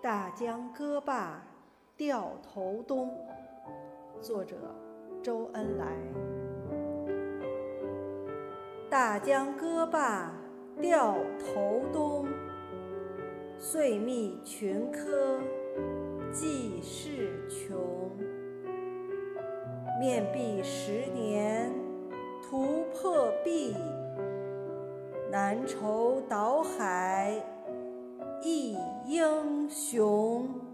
大江歌罢掉头东。作者：周恩来。大江歌罢掉头东，岁密群科济世穷。面壁十年图破壁，南筹岛海。英雄。